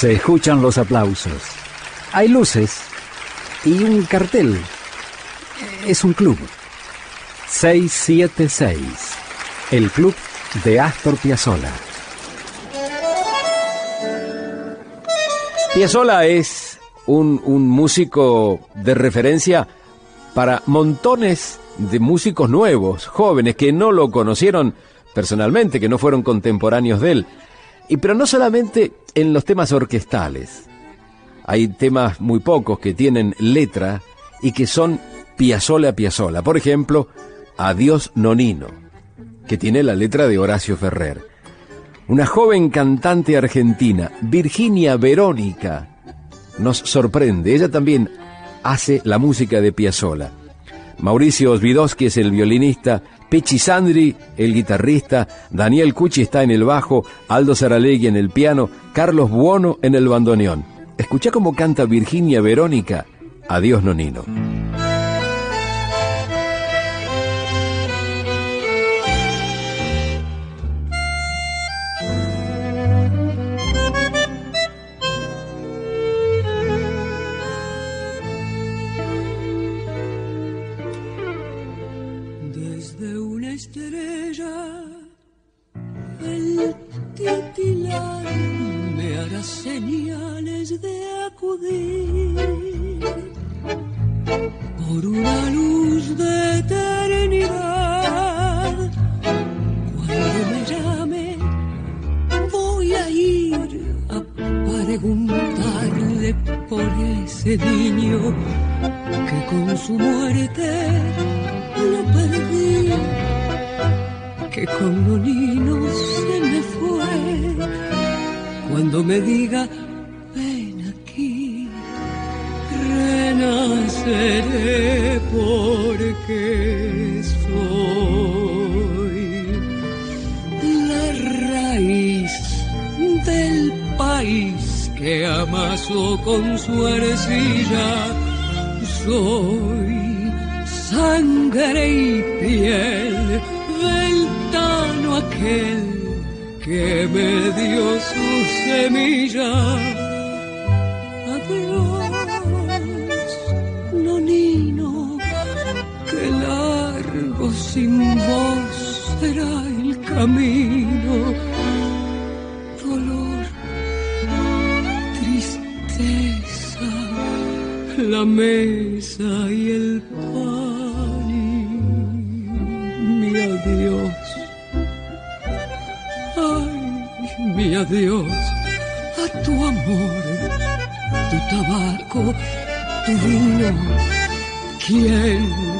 Se escuchan los aplausos. Hay luces y un cartel. Es un club. 676. El club de Astor Piazzolla. Piazzolla es un, un músico de referencia para montones de músicos nuevos, jóvenes, que no lo conocieron personalmente, que no fueron contemporáneos de él. Y pero no solamente en los temas orquestales. Hay temas muy pocos que tienen letra y que son Piazzolla Piazzolla. Por ejemplo, Adiós Nonino, que tiene la letra de Horacio Ferrer. Una joven cantante argentina, Virginia Verónica, nos sorprende. Ella también hace la música de Piazzolla. Mauricio Osvidowski es el violinista, Pechi Sandri el guitarrista, Daniel Cucci está en el bajo, Aldo Saralegui en el piano, Carlos Buono en el bandoneón. Escucha cómo canta Virginia Verónica, Adiós Nonino. de acudir por una luz de eternidad. Cuando me llame, voy a ir a preguntarle por ese niño que con su muerte lo perdí, que con los niños se me fue. Cuando me diga seré porque soy la raíz del país que amasó con su arcilla. Soy sangre y piel del tano aquel que me dio su semilla. Adiós. de largo sin vos será el camino. Dolor, tristeza, la mesa y el pan mi adiós. Ay, mi adiós a tu amor, tu tabaco, tu vino. ¿Quién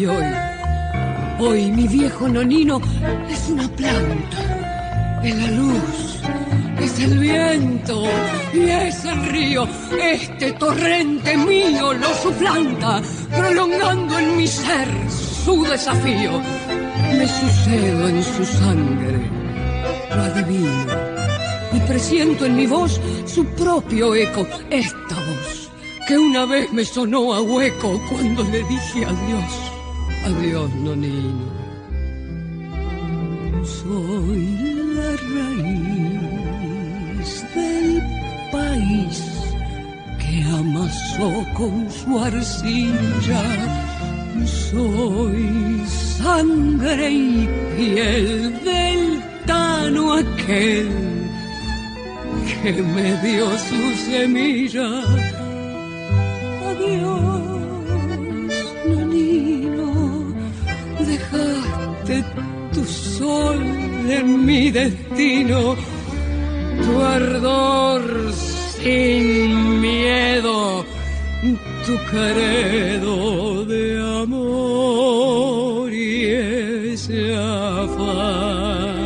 Y hoy, hoy mi viejo nonino es una planta, es la luz, es el viento y es el río. Este torrente mío lo suplanta, prolongando en mi ser su desafío. Me sucedo en su sangre, lo adivino y presiento en mi voz su propio eco, esta voz que una vez me sonó a hueco cuando le dije adiós, adiós, nonino. Soy la raíz del país que amasó con su arcilla. Soy sangre y piel del tano aquel que me dio su semilla. Adiós, dejaste tu sol en mi destino, tu ardor sin miedo, tu credo de amor y ese afán.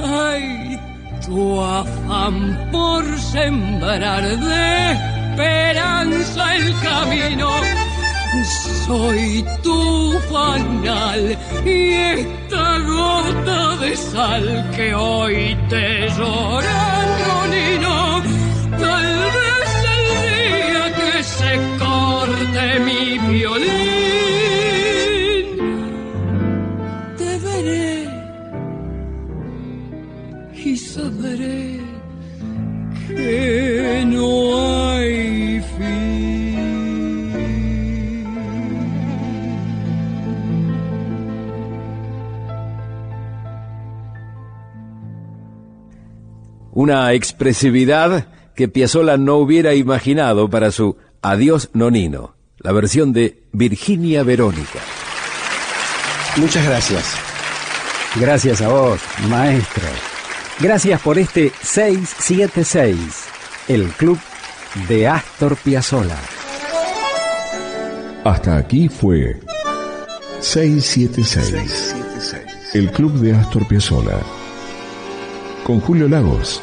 Ay, tu afán por sembrar de esperanza el camino soy tu fanal y esta gota de sal que hoy te llora, Nino. Tal vez el día que se corte mi violín sabré que Una expresividad que Piazzolla no hubiera imaginado para su Adiós Nonino, la versión de Virginia Verónica. Muchas gracias. Gracias a vos, maestro. Gracias por este 676, el club de Astor Piazzolla. Hasta aquí fue 676, el club de Astor Piazzolla. Con Julio Lagos,